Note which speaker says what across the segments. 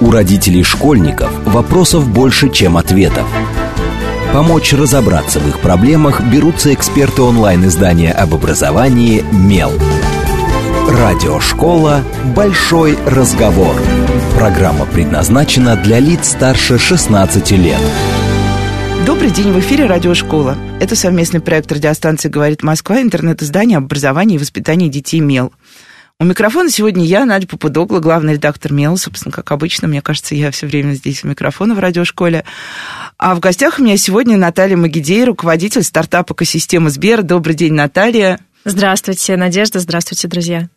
Speaker 1: У родителей школьников вопросов больше, чем ответов. Помочь разобраться в их проблемах берутся эксперты онлайн-издания об образовании «Мел». Радиошкола «Большой разговор». Программа предназначена для лиц старше 16 лет.
Speaker 2: Добрый день, в эфире Радиошкола. Это совместный проект радиостанции «Говорит Москва», интернет-издание об образовании и воспитании детей «Мел». У микрофона сегодня я, Надя Попудогла, главный редактор МЕЛ, собственно, как обычно. Мне кажется, я все время здесь у микрофона в радиошколе. А в гостях у меня сегодня Наталья Магидей, руководитель стартапа экосистемы Сбер. Добрый день, Наталья.
Speaker 3: Здравствуйте, Надежда. Здравствуйте, друзья.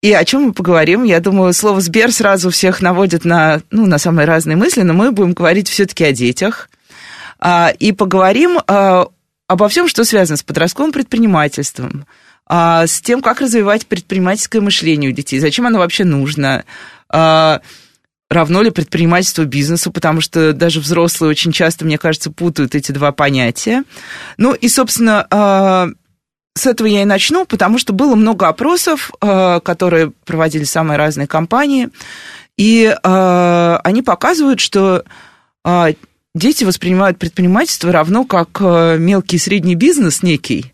Speaker 2: И о чем мы поговорим? Я думаю, слово «Сбер» сразу всех наводит на, ну, на самые разные мысли, но мы будем говорить все-таки о детях. А, и поговорим а, обо всем, что связано с подростковым предпринимательством, а, с тем, как развивать предпринимательское мышление у детей, зачем оно вообще нужно, а, равно ли предпринимательство бизнесу, потому что даже взрослые очень часто, мне кажется, путают эти два понятия. Ну и, собственно, а, с этого я и начну, потому что было много опросов, которые проводили самые разные компании, и они показывают, что дети воспринимают предпринимательство равно как мелкий и средний бизнес некий,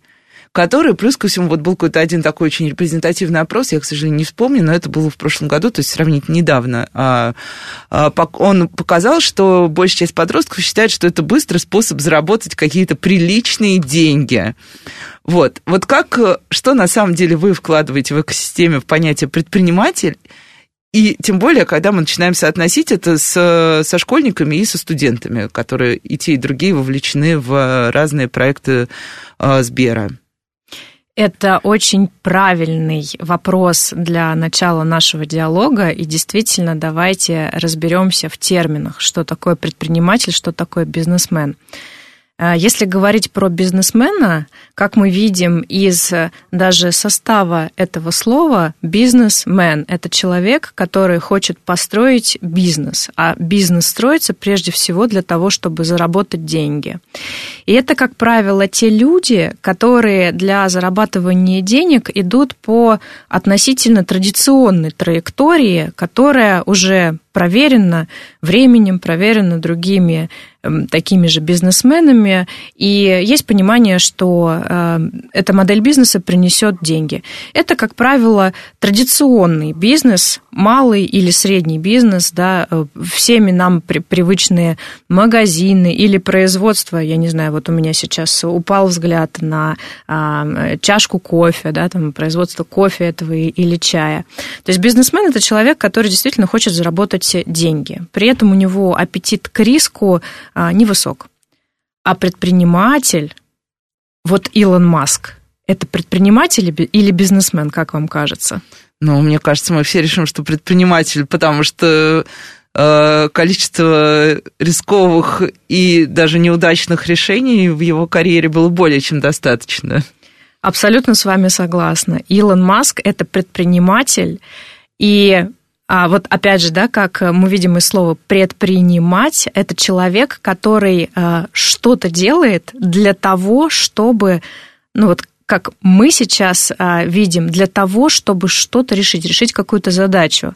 Speaker 2: который, плюс ко всему, вот был какой-то один такой очень репрезентативный опрос, я, к сожалению, не вспомню, но это было в прошлом году, то есть сравнительно недавно. А, а, он показал, что большая часть подростков считает, что это быстрый способ заработать какие-то приличные деньги. Вот. Вот как, что на самом деле вы вкладываете в экосистеме в понятие предприниматель, и тем более, когда мы начинаем соотносить это с, со школьниками и со студентами, которые и те, и другие вовлечены в разные проекты э, Сбера.
Speaker 3: Это очень правильный вопрос для начала нашего диалога, и действительно давайте разберемся в терминах, что такое предприниматель, что такое бизнесмен. А, если говорить про бизнесмена, как мы видим из э, даже состава этого слова, бизнесмен – это человек, который хочет построить бизнес, а бизнес строится прежде всего для того, чтобы заработать деньги. И это, как правило, те люди, которые для зарабатывания денег идут по относительно традиционной траектории, которая уже проверена временем, проверена другими такими же бизнесменами, и есть понимание, что э, эта модель бизнеса принесет деньги. Это, как правило, традиционный бизнес, малый или средний бизнес, да, э, всеми нам привычные магазины или производство, я не знаю, вот у меня сейчас упал взгляд на а, чашку кофе, да, там производство кофе этого или чая. То есть бизнесмен это человек, который действительно хочет заработать деньги. При этом у него аппетит к риску а, невысок. А предприниматель, вот Илон Маск, это предприниматель или бизнесмен, как вам кажется?
Speaker 2: Ну, мне кажется, мы все решим, что предприниматель, потому что э, количество рисковых и даже неудачных решений в его карьере было более чем достаточно.
Speaker 3: Абсолютно с вами согласна. Илон Маск – это предприниматель, и а вот опять же, да, как мы видим из слова предпринимать, это человек, который э, что-то делает для того, чтобы, ну вот как мы сейчас э, видим, для того, чтобы что-то решить, решить какую-то задачу.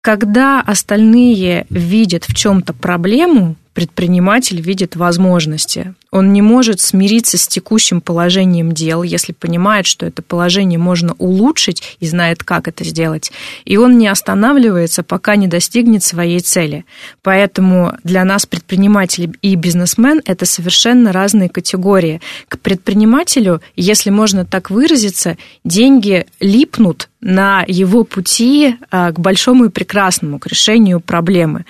Speaker 3: Когда остальные видят в чем-то проблему, предприниматель видит возможности. Он не может смириться с текущим положением дел, если понимает, что это положение можно улучшить и знает, как это сделать. И он не останавливается, пока не достигнет своей цели. Поэтому для нас предприниматель и бизнесмен – это совершенно разные категории. К предпринимателю, если можно так выразиться, деньги липнут на его пути а, к большому и прекрасному, к решению проблемы.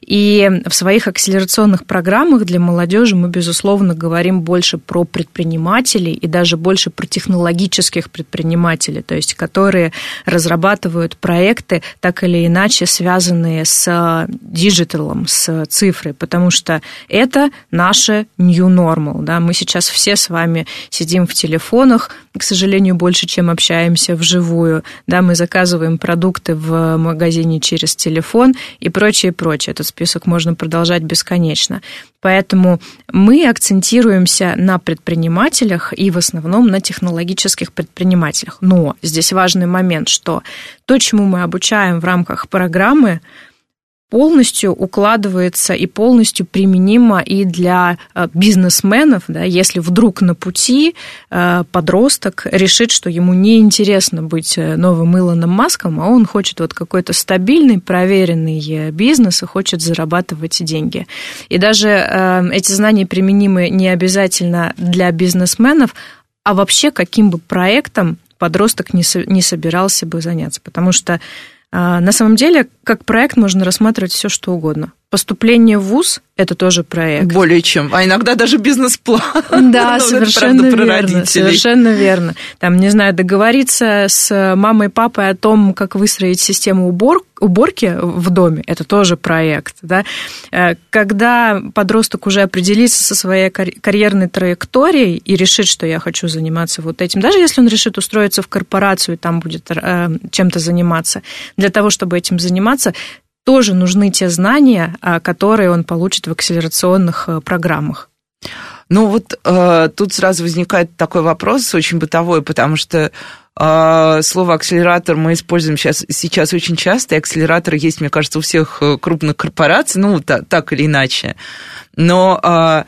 Speaker 3: И в своих акселерационных программах для молодежи мы, безусловно, говорим больше про предпринимателей и даже больше про технологических предпринимателей, то есть которые разрабатывают проекты, так или иначе связанные с диджиталом, с цифрой, потому что это наше new normal. Да? Мы сейчас все с вами сидим в телефонах, к сожалению, больше, чем общаемся вживую, да, мы заказываем продукты в магазине через телефон и прочее, прочее. Этот список можно продолжать бесконечно. Поэтому мы акцентируемся на предпринимателях и в основном на технологических предпринимателях. Но здесь важный момент, что то, чему мы обучаем в рамках программы, полностью укладывается и полностью применима и для э, бизнесменов, да, если вдруг на пути э, подросток решит, что ему неинтересно быть э, новым Илоном Маском, а он хочет вот какой-то стабильный, проверенный бизнес и хочет зарабатывать деньги. И даже эти знания применимы не обязательно для бизнесменов, а вообще каким бы проектом подросток не, не собирался бы заняться. Потому что на самом деле, как проект можно рассматривать все, что угодно. Поступление в ВУЗ – это тоже проект.
Speaker 2: Более чем. А иногда даже бизнес-план.
Speaker 3: Да, совершенно верно. Совершенно верно. Там, не знаю, договориться с мамой и папой о том, как выстроить систему убор, уборки в доме – это тоже проект. Да? Э, когда подросток уже определится со своей карьерной траекторией и решит, что я хочу заниматься вот этим, даже если он решит устроиться в корпорацию и там будет э, чем-то заниматься, для того, чтобы этим заниматься, тоже нужны те знания, а, которые он получит в акселерационных э, программах.
Speaker 2: Ну вот э, тут сразу возникает такой вопрос, очень бытовой, потому что э, слово акселератор мы используем сейчас, сейчас очень часто, и акселератор есть, мне кажется, у всех э, крупных корпораций, ну, так, так или иначе. Но э,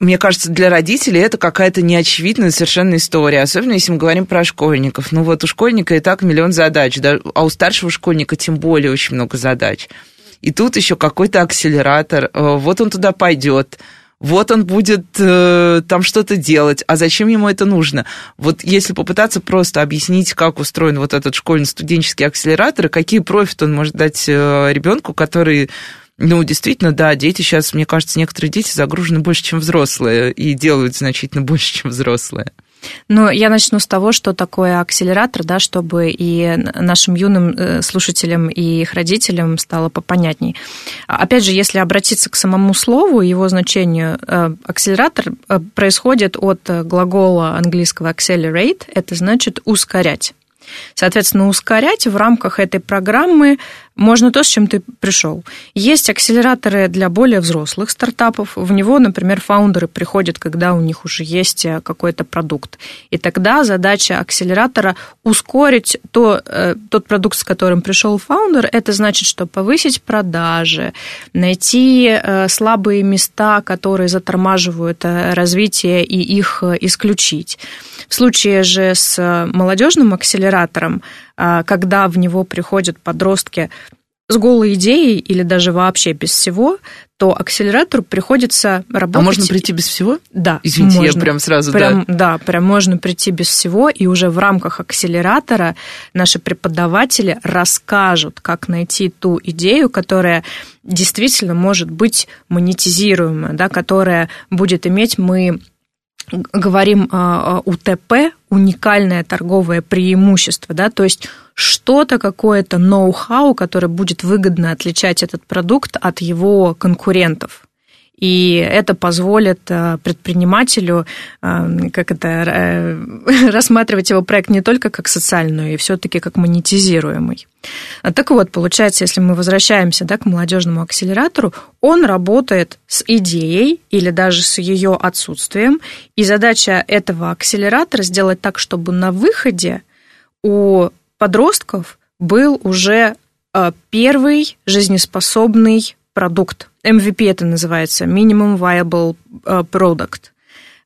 Speaker 2: мне кажется, для родителей это какая-то неочевидная совершенно история, особенно если мы говорим про школьников. Ну вот у школьника и так миллион задач, да, а у старшего школьника тем более очень много задач. И тут еще какой-то акселератор, э, вот он туда пойдет, вот он будет э, там что-то делать, а зачем ему это нужно? Вот если попытаться просто объяснить, как устроен вот этот школьно-студенческий акселератор, и какие профиты он может дать э, ребенку, который ну, действительно, да, дети сейчас, мне кажется, некоторые дети загружены больше, чем взрослые, и делают значительно больше, чем взрослые.
Speaker 3: Ну, я начну с того, что такое акселератор, да, чтобы и нашим юным э, слушателям, и их родителям стало попонятней. Опять же, если обратиться к самому слову, его значению, э, акселератор э, происходит от глагола английского accelerate, это значит ускорять. Соответственно, ускорять в рамках этой программы можно то, с чем ты пришел. Есть акселераторы для более взрослых стартапов. В него, например, фаундеры приходят, когда у них уже есть э, какой-то продукт. И тогда задача акселератора ускорить то, э, тот продукт, с которым пришел фаундер. Это значит, что повысить продажи, найти э, слабые места, которые затормаживают развитие, и их исключить. В случае же с молодежным акселератором, когда в него приходят подростки с голой идеей или даже вообще без всего, то акселератору приходится работать... А
Speaker 2: можно прийти без всего?
Speaker 3: Да.
Speaker 2: Извините, можно. я прям сразу...
Speaker 3: Прям, да. да, прям можно прийти без всего, и уже в рамках акселератора наши преподаватели расскажут, как найти ту идею, которая действительно может быть монетизируемая, да, которая будет иметь мы говорим а, УТП, уникальное торговое преимущество, да, то есть что-то, какое-то ноу-хау, которое будет выгодно отличать этот продукт от его конкурентов. И это позволит э, предпринимателю э, как это, э, рассматривать его проект не только как социальную, и все-таки как монетизируемый. Так вот, получается, если мы возвращаемся да, к молодежному акселератору, он работает с идеей или даже с ее отсутствием. И задача этого акселератора сделать так, чтобы на выходе у подростков был уже первый жизнеспособный продукт. MVP это называется, Minimum Viable э, Product.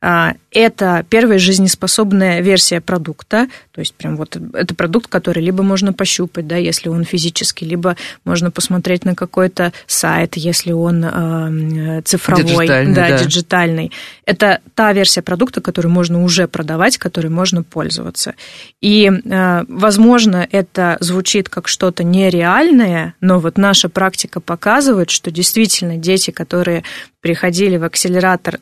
Speaker 3: А, это первая жизнеспособная версия продукта, то есть прям вот это продукт, который либо можно пощупать, да, если он физический, либо можно посмотреть на какой-то сайт, если он э, цифровой, диджитальный, да, да, диджитальный. Это та версия продукта, которую можно уже продавать, которой можно пользоваться. И, э, возможно, это звучит как что-то нереальное, но вот наша практика показывает, что действительно дети, которые приходили в акселератор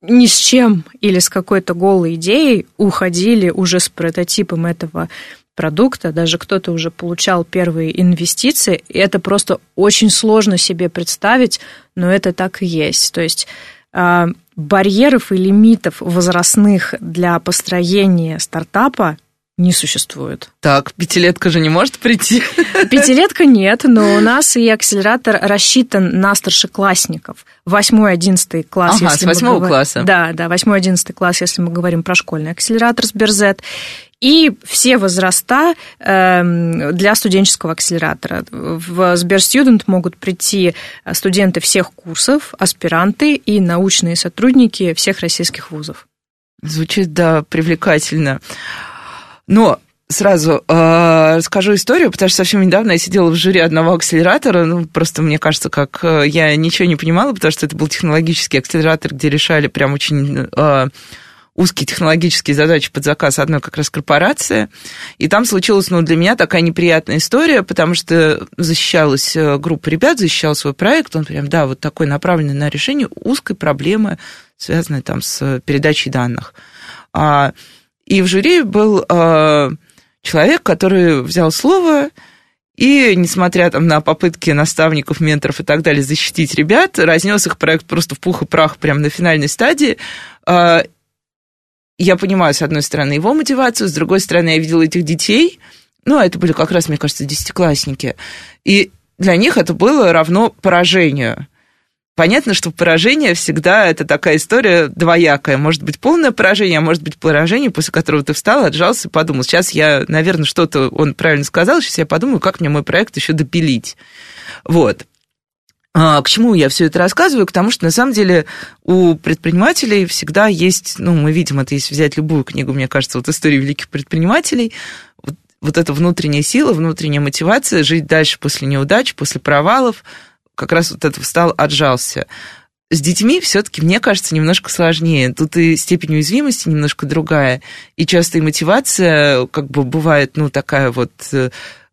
Speaker 3: ни с чем или с какой-то голой идеей уходили уже с прототипом этого продукта, даже кто-то уже получал первые инвестиции, и это просто очень сложно себе представить, но это так и есть. То есть а, барьеров и лимитов возрастных для построения стартапа не существует.
Speaker 2: Так, пятилетка же не может прийти?
Speaker 3: Пятилетка нет, но у нас и акселератор рассчитан на старшеклассников. Восьмой, одиннадцатый класс.
Speaker 2: Ага, с восьмого говорим... класса.
Speaker 3: Да, да, восьмой, одиннадцатый класс, если мы говорим про школьный акселератор с Берзет. и все возраста эм, для студенческого акселератора. В Сберстудент могут прийти студенты всех курсов, аспиранты и научные сотрудники всех российских вузов.
Speaker 2: Звучит, да, привлекательно. Но сразу э, расскажу историю, потому что совсем недавно я сидела в жюри одного акселератора, ну, просто мне кажется, как э, я ничего не понимала, потому что это был технологический акселератор, где решали прям очень... Э, узкие технологические задачи под заказ одной как раз корпорации. И там случилась, ну, для меня такая неприятная история, потому что защищалась э, группа ребят, защищал свой проект, он прям, да, вот такой направленный на решение узкой проблемы, связанной там с передачей данных. А, и в жюри был а, человек, который взял слово и, несмотря там, на попытки наставников, менторов и так далее защитить ребят, разнес их проект просто в пух и прах прямо на финальной стадии. А, я понимаю, с одной стороны, его мотивацию, с другой стороны, я видела этих детей, ну, а это были как раз, мне кажется, десятиклассники, и для них это было равно поражению. Понятно, что поражение всегда это такая история двоякая. Может быть, полное поражение, а может быть, поражение, после которого ты встал, отжался и подумал, сейчас я, наверное, что-то он правильно сказал, сейчас я подумаю, как мне мой проект еще допилить. Вот. А, к чему я все это рассказываю? К тому, что на самом деле у предпринимателей всегда есть, ну, мы видим это, если взять любую книгу, мне кажется, вот история великих предпринимателей, вот, вот эта внутренняя сила, внутренняя мотивация жить дальше после неудач, после провалов, как раз вот это встал, отжался. С детьми все-таки, мне кажется, немножко сложнее. Тут и степень уязвимости немножко другая, и часто и мотивация, как бы бывает, ну, такая вот э,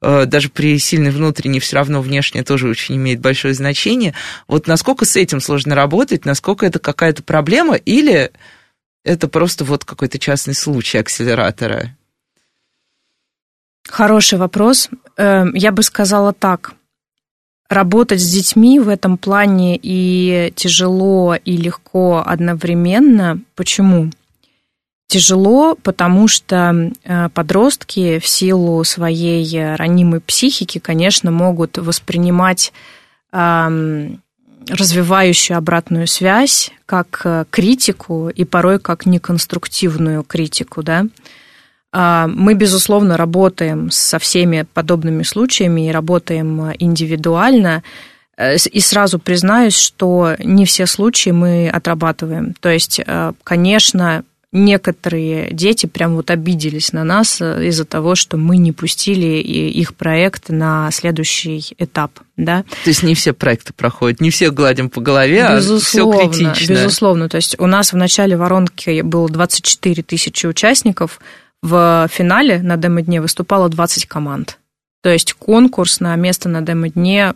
Speaker 2: Э, даже при сильной внутренней, все равно внешне тоже очень имеет большое значение. Вот насколько с этим сложно работать, насколько это какая-то проблема, или это просто вот какой-то частный случай акселератора?
Speaker 3: Хороший вопрос. Эм, я бы сказала так. Работать с детьми в этом плане и тяжело, и легко одновременно. Почему? Тяжело, потому что э, подростки в силу своей ранимой психики, конечно, могут воспринимать развивающую обратную связь как э, критику и порой как неконструктивную критику, да. А, мы, безусловно, работаем со всеми подобными случаями и работаем индивидуально. И сразу признаюсь, что не все случаи мы отрабатываем. То есть, конечно, некоторые дети прям вот обиделись на нас э, из-за того, что мы не пустили их проект на следующий этап. Да?
Speaker 2: То есть не все проекты проходят, не все гладим по голове,
Speaker 3: безусловно,
Speaker 2: а все критично.
Speaker 3: Безусловно. То есть у нас в начале воронки было 24 тысячи участников, в финале на демо-дне выступало 20 команд. То есть конкурс на место на демо-дне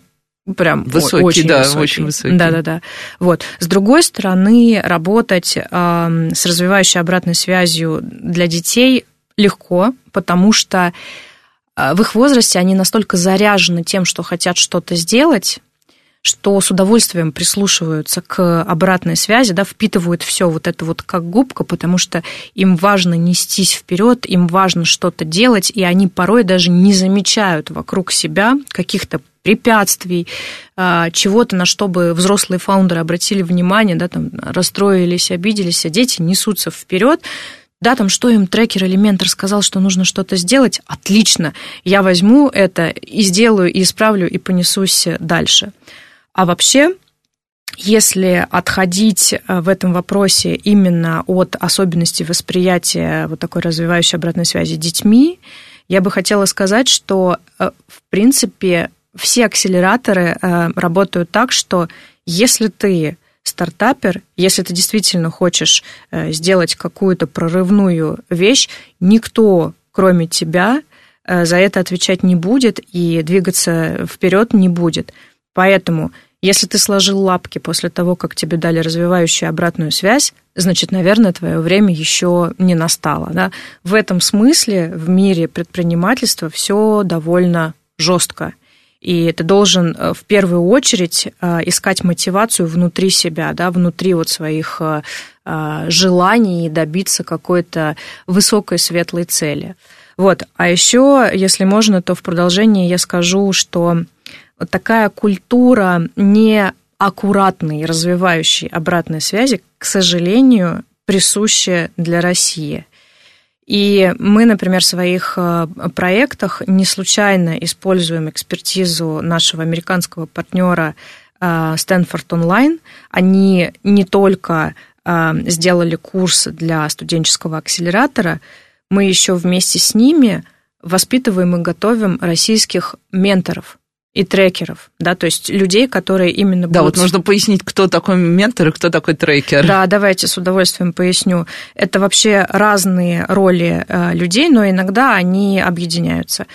Speaker 3: прям
Speaker 2: высокий,
Speaker 3: очень
Speaker 2: да,
Speaker 3: высокий.
Speaker 2: очень высокий.
Speaker 3: Да, да, да. Вот. С другой стороны, работать э, с развивающей обратной связью для детей легко, потому что э, в их возрасте они настолько заряжены тем, что хотят что-то сделать, что с удовольствием прислушиваются к обратной связи, да, впитывают все вот это вот как губка, потому что им важно нестись вперед, им важно что-то делать, и они порой даже не замечают вокруг себя каких-то препятствий, а, чего-то, на что бы взрослые фаундеры обратили внимание, да, там, расстроились, обиделись, а дети несутся вперед, да, там, что им трекер или ментор сказал, что нужно что-то сделать, отлично, я возьму это и сделаю, и исправлю, и понесусь дальше. А вообще, если отходить э, в этом вопросе именно от особенностей восприятия вот такой развивающей обратной связи детьми, я бы хотела сказать, что, э, в принципе, все акселераторы э, работают так, что если ты стартапер, если ты действительно хочешь сделать какую-то прорывную вещь, никто, кроме тебя, за это отвечать не будет и двигаться вперед не будет. Поэтому, если ты сложил лапки после того, как тебе дали развивающую обратную связь, значит, наверное, твое время еще не настало. Да? В этом смысле в мире предпринимательства все довольно жестко. И ты должен э, в первую очередь э, искать мотивацию внутри себя, да, внутри вот своих э, желаний добиться какой-то высокой светлой цели. Вот. А еще, если можно, то в продолжение я скажу, что такая культура неаккуратной, развивающей обратной связи, к сожалению, присуща для России. И мы, например, в своих э, проектах не случайно используем экспертизу нашего американского партнера Стэнфорд Онлайн. Они не только сделали курс для студенческого акселератора, мы еще вместе с ними воспитываем и готовим российских менторов и трекеров, да, то есть людей, которые именно
Speaker 2: Да, будут... вот нужно пояснить, кто такой ментор и кто такой трекер.
Speaker 3: Да, давайте с удовольствием поясню. Это вообще разные роли э, людей, но иногда они объединяются.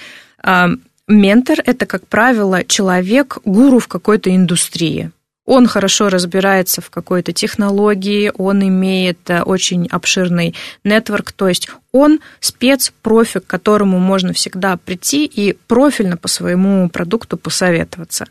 Speaker 3: Э, ментор – это, как правило, человек, гуру в какой-то индустрии он хорошо разбирается в какой-то технологии, он имеет э, очень обширный нетворк, то есть он спец, профи, к которому можно всегда прийти и профильно по своему продукту посоветоваться.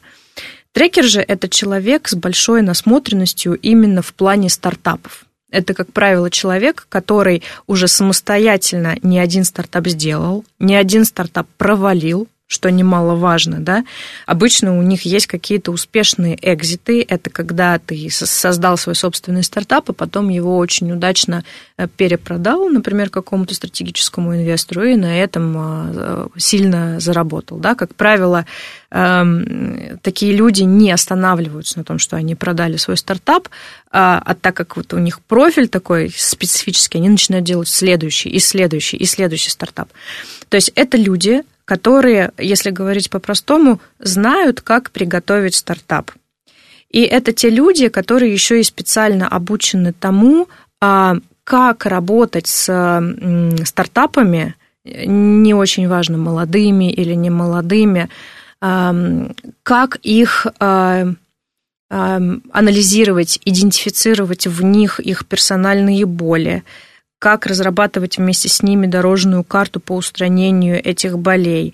Speaker 3: Трекер же – это человек с большой насмотренностью именно в плане стартапов. Это, как правило, человек, который уже самостоятельно не один стартап сделал, не один стартап провалил, что немаловажно, да, обычно у них есть какие-то успешные экзиты, это когда ты создал свой собственный стартап, а потом его очень удачно э, перепродал, например, какому-то стратегическому инвестору, и на этом э, сильно заработал, да, как правило, эм, такие люди не останавливаются на том, что они продали свой стартап, а, а так как вот у них профиль такой специфический, они начинают делать следующий, и следующий, и следующий стартап. То есть это люди, которые, если говорить по-простому, знают, как приготовить стартап. И это те люди, которые еще и специально обучены тому, а, как работать с стартапами, не очень важно, молодыми или не молодыми, как их а, анализировать, идентифицировать в них их персональные боли, как разрабатывать вместе с ними дорожную карту по устранению этих болей,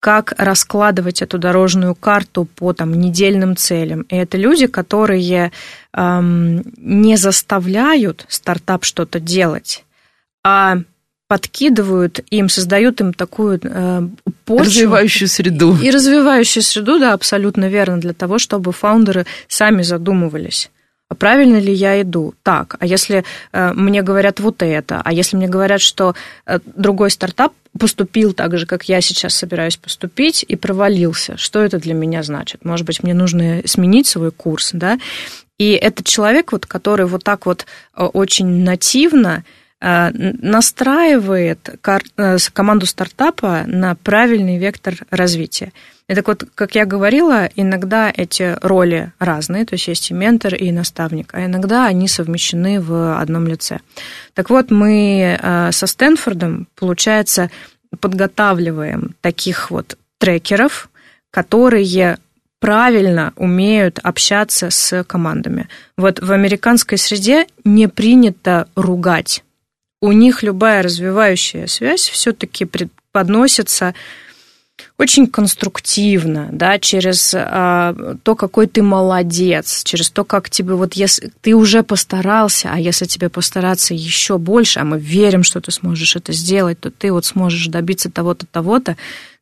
Speaker 3: как раскладывать эту дорожную карту по там, недельным целям. И это люди, которые эм, не заставляют стартап что-то делать, а подкидывают им, создают им такую э, почву.
Speaker 2: Развивающую среду.
Speaker 3: И, развивающую среду, да, абсолютно верно, для того, чтобы фаундеры сами задумывались правильно ли я иду? Так, а если э, мне говорят вот это, а если мне говорят, что э, другой стартап поступил так же, как я сейчас собираюсь поступить, и провалился, что это для меня значит? Может быть, мне нужно сменить свой курс, да? И этот человек, вот, который вот так вот э, очень нативно настраивает э, команду стартапа на правильный вектор развития. И так вот, как я говорила, иногда эти роли разные, то есть есть и ментор, и наставник, а иногда они совмещены в одном лице. Так вот, мы э, со Стэнфордом, получается, подготавливаем таких вот трекеров, которые правильно умеют общаться с командами. Вот в американской среде не принято ругать. У них любая развивающая связь все-таки подносится очень конструктивно, да, через а, то, какой ты молодец, через то, как тебе вот если ты уже постарался, а если тебе постараться еще больше, а мы верим, что ты сможешь это сделать, то ты вот сможешь добиться того-то, того-то,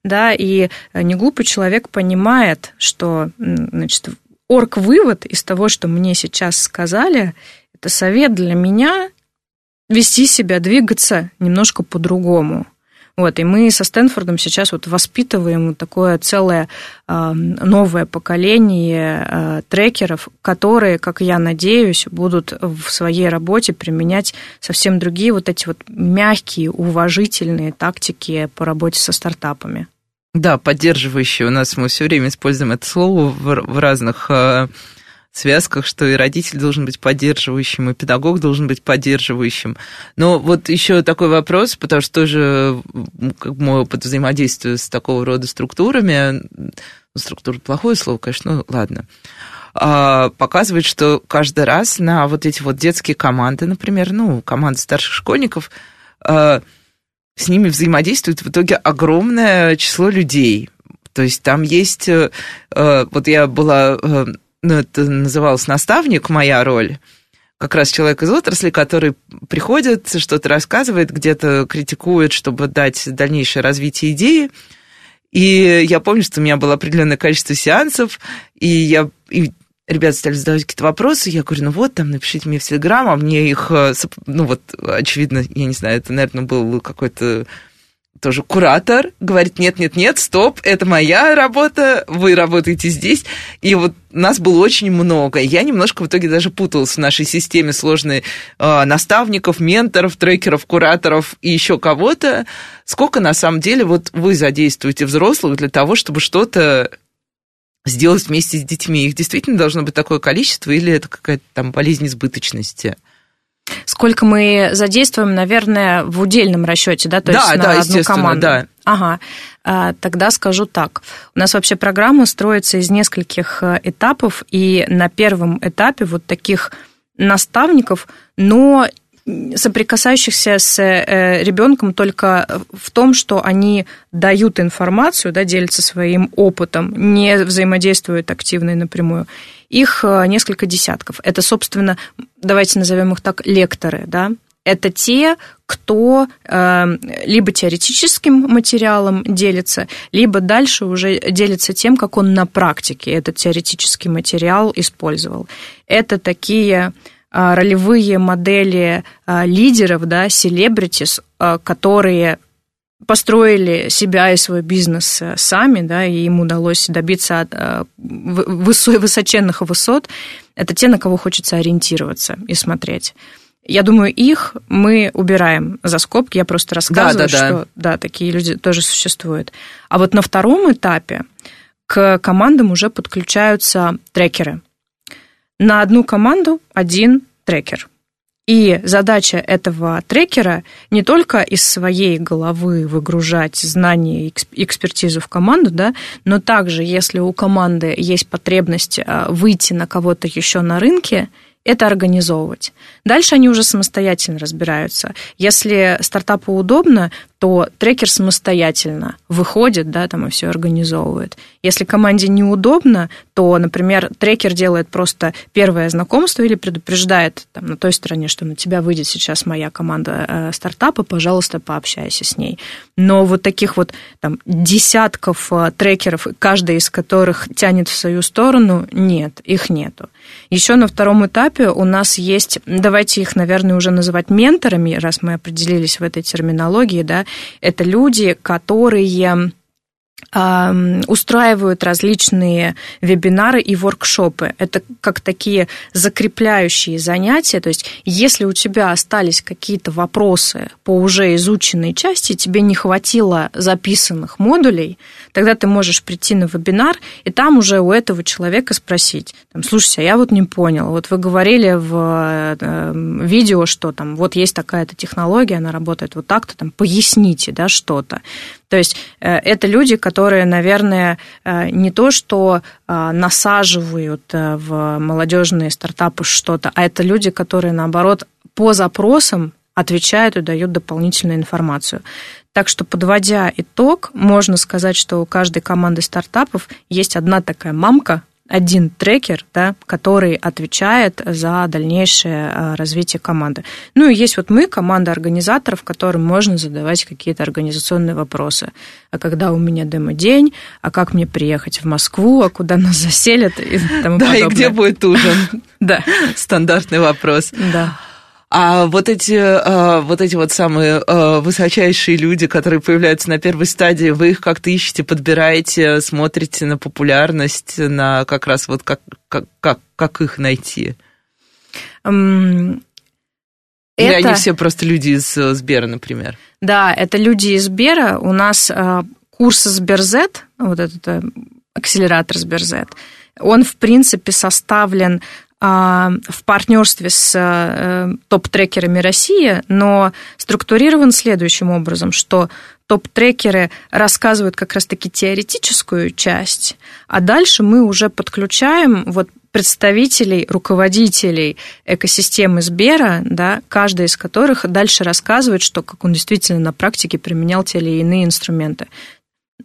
Speaker 3: да, и неглупый человек понимает, что, значит, орг-вывод из того, что мне сейчас сказали, это совет для меня вести себя, двигаться немножко по-другому. Вот, и мы со Стэнфордом сейчас вот воспитываем такое целое э, новое поколение э, трекеров, которые, как я надеюсь, будут в своей работе применять совсем другие вот эти вот мягкие, уважительные тактики по работе со стартапами.
Speaker 2: Да, поддерживающие. У нас мы все время используем это слово в, в разных э, связках, что и родитель должен быть поддерживающим, и педагог должен быть поддерживающим. Но вот еще такой вопрос, потому что тоже как мой опыт взаимодействия с такого рода структурами, ну, структура плохое слово, конечно, ну ладно, а, показывает, что каждый раз на вот эти вот детские команды, например, ну, команды старших школьников, а, с ними взаимодействует в итоге огромное число людей. То есть там есть, э, э, вот я была э, ну, это называлось наставник, моя роль, как раз человек из отрасли, который приходит, что-то рассказывает, где-то критикует, чтобы дать дальнейшее развитие идеи. И я помню, что у меня было определенное количество сеансов, и я и ребята стали задавать какие-то вопросы, я говорю, ну вот, там, напишите мне в Телеграм, а мне их, ну вот, очевидно, я не знаю, это, наверное, был какой-то тоже куратор, говорит, нет-нет-нет, стоп, это моя работа, вы работаете здесь. И вот нас было очень много. Я немножко в итоге даже путалась в нашей системе сложной э, наставников, менторов, трекеров, кураторов и еще кого-то. Сколько на самом деле вот вы задействуете взрослых для того, чтобы что-то сделать вместе с детьми? Их действительно должно быть такое количество или это какая-то там болезнь избыточности?
Speaker 3: Сколько мы задействуем, наверное, в удельном расчете, да, то да, есть на да, одну команду. Да. Ага. А, тогда скажу так. У нас вообще программа строится из нескольких э, этапов, и на первом этапе вот таких наставников, но соприкасающихся с э, ребенком только в том, что они дают информацию, да, делятся своим опытом, не взаимодействуют активно и напрямую. Их э, несколько десятков. Это, собственно, давайте назовем их так, лекторы, да, это те, кто э, либо теоретическим материалом делится, либо дальше уже делится тем, как он на практике этот теоретический материал использовал. Это такие ролевые модели э, лидеров, да, селебритис, э, которые построили себя и свой бизнес э, сами, да, и им удалось добиться э, высоченных высот, это те, на кого хочется ориентироваться и смотреть. Я думаю, их мы убираем за скобки. Я просто рассказываю, да, да, что да. да, такие люди тоже существуют. А вот на втором этапе к командам уже подключаются трекеры. На одну команду один трекер – и задача этого трекера не только из своей головы выгружать знания и экспертизу в команду, да, но также, если у команды есть потребность а, выйти на кого-то еще на рынке, это организовывать. Дальше они уже самостоятельно разбираются. Если стартапу удобно, то трекер самостоятельно выходит, да, там и все организовывает. Если команде неудобно, то, например, трекер делает просто первое знакомство или предупреждает там, на той стороне, что на тебя выйдет сейчас моя команда э, стартапа, пожалуйста, пообщайся с ней. Но вот таких вот там десятков э, трекеров, каждый из которых тянет в свою сторону, нет, их нету. Еще на втором этапе у нас есть, давайте их, наверное, уже называть менторами, раз мы определились в этой терминологии, да, это люди, которые устраивают различные вебинары и воркшопы. Это как такие закрепляющие занятия. То есть, если у тебя остались какие-то вопросы по уже изученной части, тебе не хватило записанных модулей, тогда ты можешь прийти на вебинар и там уже у этого человека спросить, там, слушайте, а я вот не понял, вот вы говорили в э, видео, что там вот есть такая-то технология, она работает вот так-то, там, поясните, да, что-то. То есть э, это люди, которые, наверное, э, не то, что э, насаживают в молодежные стартапы что-то, а это люди, которые, наоборот, по запросам отвечают и дают дополнительную информацию. Так что, подводя итог, можно сказать, что у каждой команды стартапов есть одна такая мамка, один трекер, да, который отвечает за дальнейшее а, развитие команды. Ну и есть вот мы, команда организаторов, которым можно задавать какие-то организационные вопросы. А когда у меня демо-день, а как мне приехать в Москву, а куда нас заселят и тому
Speaker 2: да,
Speaker 3: подобное. Да,
Speaker 2: и где будет ужин? Да. Стандартный вопрос.
Speaker 3: Да.
Speaker 2: А вот эти, а, вот эти вот самые а, высочайшие люди, которые появляются на первой стадии, вы их как-то ищете, подбираете, смотрите на популярность, на как раз вот как, как, как, как их найти? Um, Или это... они все просто люди из э, Сбера, например?
Speaker 3: Да, это люди из Сбера. У нас а, курс Сберзет, вот этот э, акселератор Сберзет, он, в принципе, составлен а, в партнерстве с э, топ-трекерами России, но структурирован следующим образом, что топ-трекеры рассказывают как раз-таки теоретическую часть, а дальше мы уже подключаем вот представителей, руководителей экосистемы Сбера, да, каждый из которых дальше рассказывает, что как он действительно на практике применял те или иные инструменты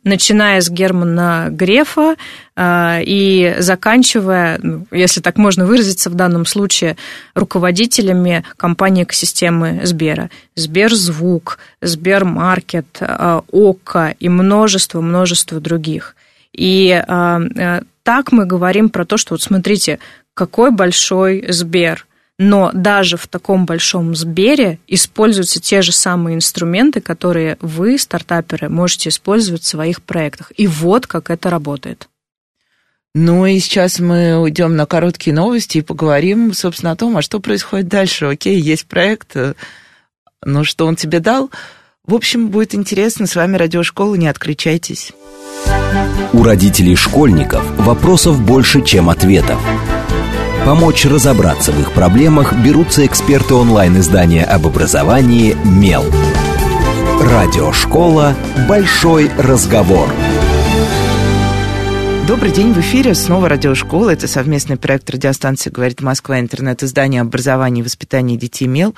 Speaker 3: начиная с Германа Грефа а, и заканчивая, ну, если так можно выразиться в данном случае, руководителями компании экосистемы Сбера. Сберзвук, Сбермаркет, а, ОКО и множество-множество других. И а, так мы говорим про то, что вот смотрите, какой большой Сбер, но даже в таком большом Сбере используются те же самые инструменты, которые вы, стартаперы, можете использовать в своих проектах. И вот как это работает.
Speaker 2: Ну и сейчас мы уйдем на короткие новости и поговорим, собственно, о том, а что происходит дальше. Окей, есть проект, э, но что он тебе дал? В общем, будет интересно. С вами Радиошкола, не отключайтесь.
Speaker 1: У родителей школьников вопросов больше, чем ответов. Помочь разобраться в их проблемах берутся эксперты онлайн-издания об образовании «Мел». Радиошкола «Большой разговор».
Speaker 2: Добрый день, в эфире снова радиошкола. Это совместный проект радиостанции «Говорит Москва», интернет-издание образования и воспитания детей «Мел».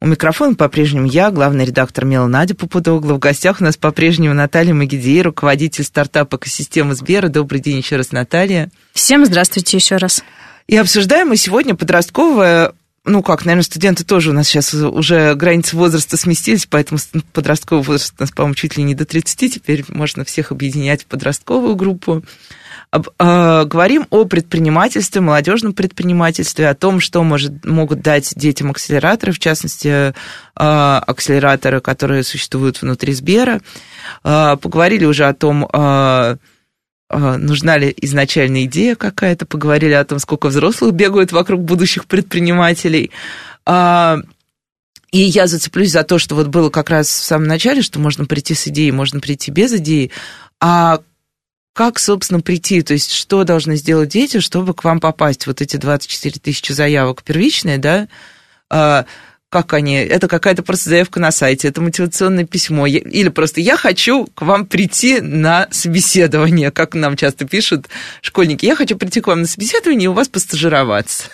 Speaker 2: У микрофона по-прежнему я, главный редактор Мела Надя Попудогла. В гостях у нас по-прежнему Наталья Магидей, руководитель стартапа экосистемы Сбера. Добрый день еще раз, Наталья.
Speaker 3: Всем здравствуйте еще раз.
Speaker 2: И обсуждаем мы сегодня подростковое ну как, наверное, студенты тоже у нас сейчас уже границы возраста сместились, поэтому подростковый возраст у нас, по-моему, чуть ли не до 30, теперь можно всех объединять в подростковую группу. Об, э, говорим о предпринимательстве, молодежном предпринимательстве, о том, что может, могут дать детям акселераторы, в частности, э, акселераторы, которые существуют внутри Сбера. Э, поговорили уже о том, э, нужна ли изначальная идея какая-то, поговорили о том, сколько взрослых бегают вокруг будущих предпринимателей. А, и я зацеплюсь за то, что вот было как раз в самом начале, что можно прийти с идеей, можно прийти без идеи. А как, собственно, прийти? То есть, что должны сделать дети, чтобы к вам попасть? Вот эти 24 тысячи заявок первичные, да? Как они, это какая-то просто заявка на сайте, это мотивационное письмо, или просто я хочу к вам прийти на собеседование, как нам часто пишут школьники, я хочу прийти к вам на собеседование и у вас постажироваться.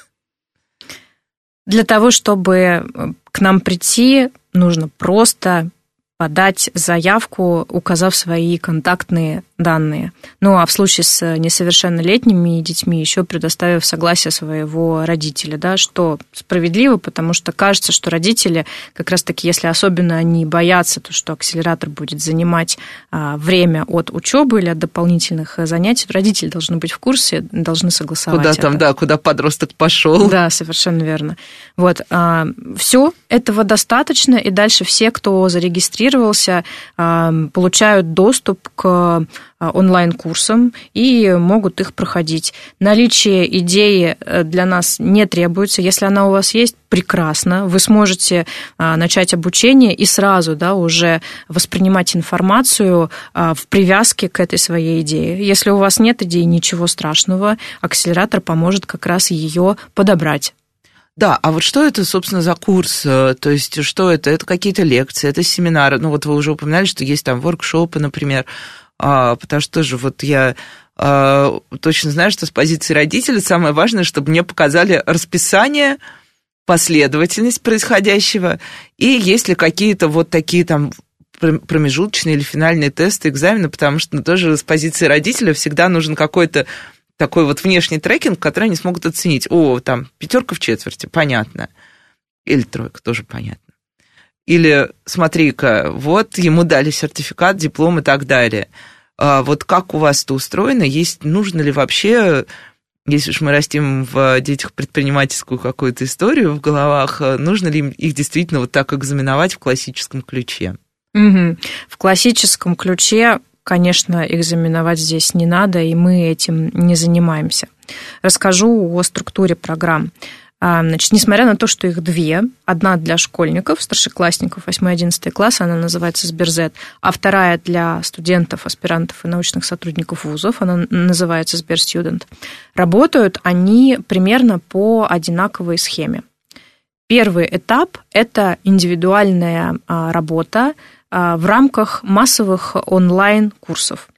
Speaker 3: Для того, чтобы к нам прийти, нужно просто подать заявку, указав свои контактные данные. Ну а в случае с несовершеннолетними детьми еще предоставив согласие своего родителя, да, что справедливо, потому что кажется, что родители, как раз-таки, если особенно они боятся, то, что акселератор будет занимать а, время от учебы или от дополнительных занятий, родители должны быть в курсе, должны согласовать.
Speaker 2: Куда там, да, куда подросток пошел.
Speaker 3: Да, совершенно верно. Вот, а, все, этого достаточно, и дальше все, кто зарегистрирован, зарегистрировался, получают доступ к а, онлайн-курсам и могут их проходить. Наличие идеи э, для нас не требуется. Если она у вас есть, прекрасно. Вы сможете а, начать обучение и сразу да, уже воспринимать информацию а, в привязке к этой своей идее. Если у вас нет идеи, ничего страшного, акселератор поможет как раз ее подобрать.
Speaker 2: Да, а вот что это, собственно, за курс? Э, то есть, что это? Это какие-то лекции, это семинары. Ну, вот вы уже упоминали, что есть там воркшопы, например. А, потому что тоже вот я а, точно знаю, что с позиции родителя самое важное, чтобы мне показали расписание, последовательность происходящего, и есть ли какие-то вот такие там промежуточные или финальные тесты, экзамены, потому что ну, тоже с позиции родителя всегда нужен какой-то такой вот внешний трекинг, который они смогут оценить. О, там пятерка в четверти, понятно. Или тройка, тоже понятно. Или смотри-ка, вот ему дали сертификат, диплом и так далее. А вот как у вас это устроено? Есть, нужно ли вообще, если уж мы растим в детях предпринимательскую какую-то историю в головах, нужно ли их действительно вот так экзаменовать в классическом ключе?
Speaker 3: Угу. В классическом ключе конечно, экзаменовать здесь не надо, и мы этим не занимаемся. Расскажу о структуре программ. А, значит, несмотря на то, что их две, одна для школьников, старшеклассников, 8-11 класс, она называется Сберзет, а вторая для студентов, аспирантов и научных сотрудников вузов, она называется Сберстудент, работают они примерно по одинаковой схеме. Первый этап – это индивидуальная а, работа в рамках массовых онлайн-курсов.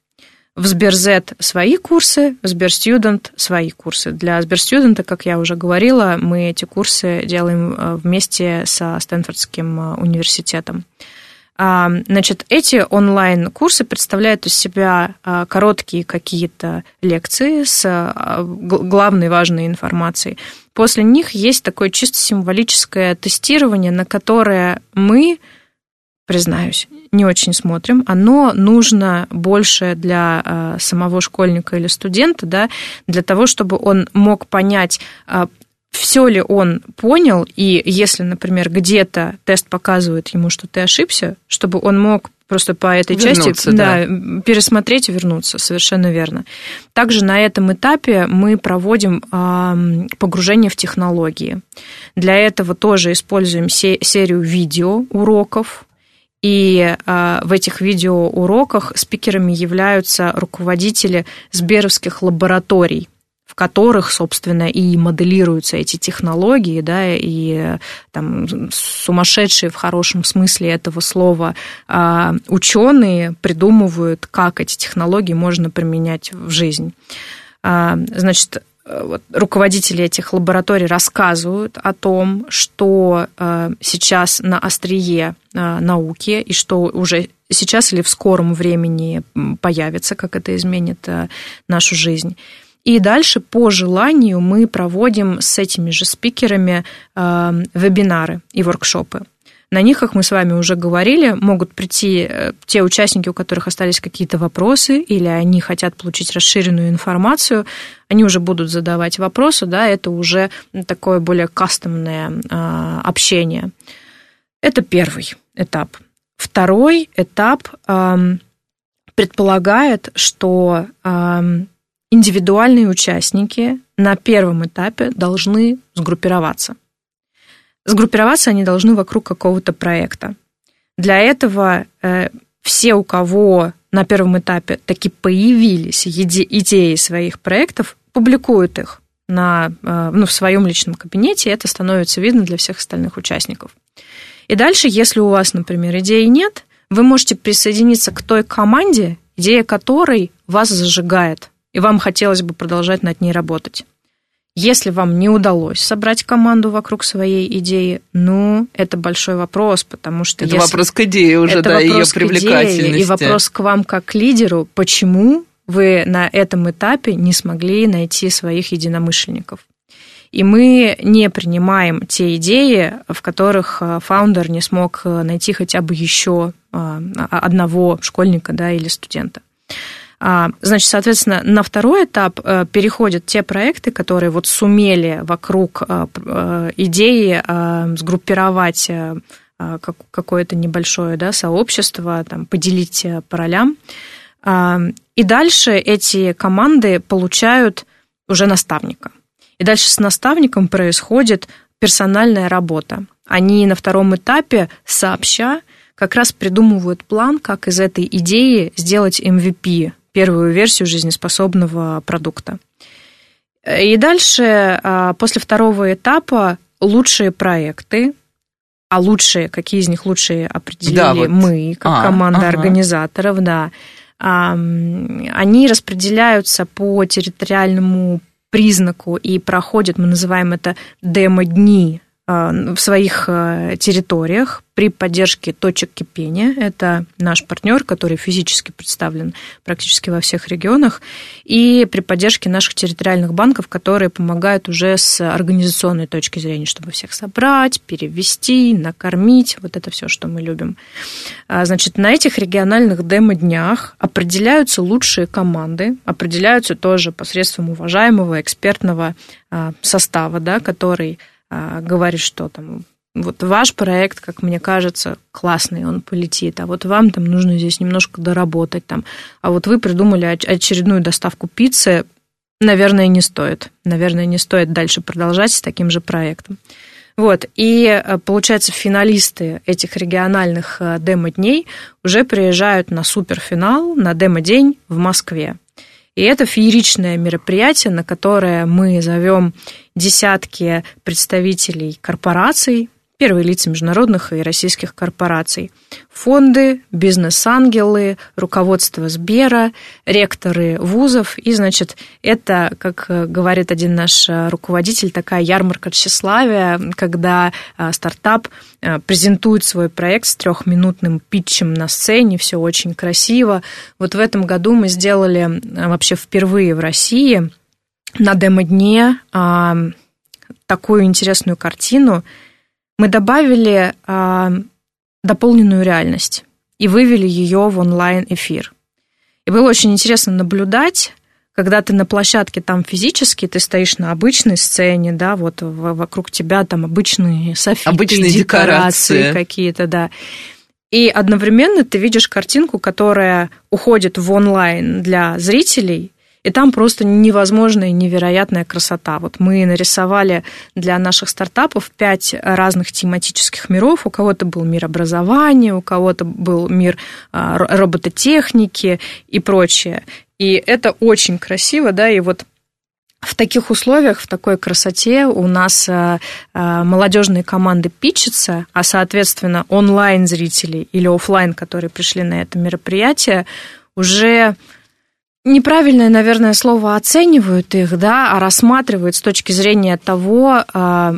Speaker 3: В Сберзет свои курсы, в Сберстудент свои курсы. Для Сберстудента, как я уже говорила, мы эти курсы делаем а, вместе со Стэнфордским а, университетом. Значит, эти онлайн-курсы представляют из себя короткие какие-то лекции с главной важной информацией. После них есть такое чисто символическое тестирование, на которое мы признаюсь, не очень смотрим. Оно нужно больше для э, самого школьника или студента, да, для того, чтобы он мог понять, э, все ли он понял, и если, например, где-то тест показывает ему, что ты ошибся, чтобы он мог просто по этой вернуться, части да, да. пересмотреть и вернуться, совершенно верно. Также на этом этапе мы проводим погружение в технологии. Для этого тоже используем се- серию видео уроков, и э, в этих видеоуроках спикерами являются руководители сберовских лабораторий, в которых, собственно, и моделируются эти технологии, да, и там сумасшедшие в хорошем смысле этого слова э, ученые придумывают, как эти технологии можно применять в жизнь. Э, значит, вот, руководители этих лабораторий рассказывают о том, что э, сейчас на острие э, науки и что уже сейчас или в скором времени появится, как это изменит э, нашу жизнь. И дальше по желанию мы проводим с этими же спикерами э, вебинары и воркшопы. На них, как мы с вами уже говорили, могут прийти э, те участники, у которых остались какие-то вопросы, или они хотят получить расширенную информацию, они уже будут задавать вопросы, да, это уже такое более кастомное а, общение. Это первый этап. Второй этап предполагает, что индивидуальные участники на первом этапе должны сгруппироваться. Сгруппироваться они должны вокруг какого-то проекта. Для этого э, все, у кого на первом этапе таки появились идеи своих проектов, публикуют их на, э, ну, в своем личном кабинете, и это становится видно для всех остальных участников. И дальше, если у вас, например, идеи нет, вы можете присоединиться к той команде, идея которой вас зажигает, и вам хотелось бы продолжать над ней работать. Если вам не удалось собрать команду вокруг своей идеи, ну, это большой вопрос, потому что...
Speaker 2: Это
Speaker 3: если...
Speaker 2: вопрос к идее уже, это да, ее привлекательности. Идее,
Speaker 3: и вопрос к вам как к лидеру, почему вы на этом этапе не смогли найти своих единомышленников. И мы не принимаем те идеи, в которых э, фаундер не смог э, найти хотя бы еще э, одного школьника да, или студента. А, значит, соответственно, на второй этап э, переходят те проекты, которые вот сумели вокруг э, э, идеи сгруппировать какое-то небольшое да, сообщество, там, поделить по ролям. А, и дальше эти команды получают уже наставника. И дальше с наставником происходит персональная работа. Они на втором этапе сообща как раз придумывают план, как из этой идеи сделать MVP первую версию жизнеспособного продукта. И дальше, а, после второго этапа, лучшие проекты, а лучшие, какие из них лучшие определили да, вот. мы, как а, команда ага. организаторов, да, они распределяются по территориальному признаку и проходят, мы называем это демо-дни в своих а, территориях при поддержке точек кипения. Это наш партнер, который физически представлен практически во всех регионах, и при поддержке наших территориальных банков, которые помогают уже с организационной точки зрения, чтобы всех собрать, перевести, накормить, вот это все, что мы любим. А, значит, на этих региональных демо-днях определяются лучшие команды, определяются тоже посредством уважаемого экспертного состава, да, который а, говорит, что там вот ваш проект, как мне кажется, классный, он полетит, а вот вам там нужно здесь немножко доработать там, а вот вы придумали очередную доставку пиццы, наверное, не стоит, наверное, не стоит дальше продолжать с таким же проектом. Вот, и э, получается, финалисты этих региональных э, демо-дней уже приезжают на суперфинал, на демо-день в Москве. И это фееричное мероприятие, на которое мы зовем десятки представителей корпораций, первые лица международных и российских корпораций. Фонды, бизнес-ангелы, руководство Сбера, ректоры вузов. И, значит, это, как говорит один наш руководитель, такая ярмарка тщеславия, когда а, стартап презентует свой проект с трехминутным питчем на сцене, все очень красиво. Вот в этом году мы сделали вообще впервые в России на демо-дне такую интересную картину – мы добавили дополненную реальность и вывели ее в онлайн-эфир. И было очень интересно наблюдать, когда ты на площадке там физически, ты стоишь на обычной сцене, да, вот вокруг тебя там обычные софиты,
Speaker 2: обычные декорации,
Speaker 3: декорации какие-то, да. И одновременно ты видишь картинку, которая уходит в онлайн для зрителей, и там просто невозможная невероятная красота. Вот мы нарисовали для наших стартапов пять разных тематических миров. У кого-то был мир образования, у кого-то был мир а, робототехники и прочее. И это очень красиво, да, и вот в таких условиях, в такой красоте у нас э, э, молодежные команды питчатся, а, соответственно, онлайн-зрители или офлайн, которые пришли на это мероприятие, уже неправильное, наверное, слово оценивают их, да, а рассматривают с точки зрения того, а,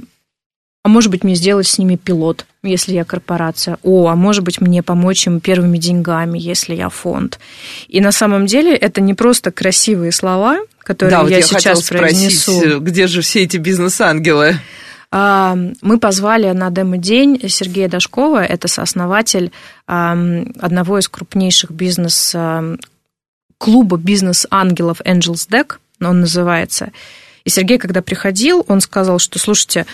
Speaker 3: а может быть, мне сделать с ними пилот, если я корпорация. О, а может быть, мне помочь им первыми деньгами, если я фонд. И на самом деле это не просто красивые слова, которые
Speaker 2: да, вот
Speaker 3: я,
Speaker 2: я
Speaker 3: сейчас произнесу.
Speaker 2: Спросить, где же все эти бизнес-ангелы?
Speaker 3: А, мы позвали на демо-день Сергея Дашкова, это сооснователь одного из крупнейших бизнес клуба бизнес-ангелов Angels Deck, он называется. И Сергей, когда приходил, он сказал, что, слушайте,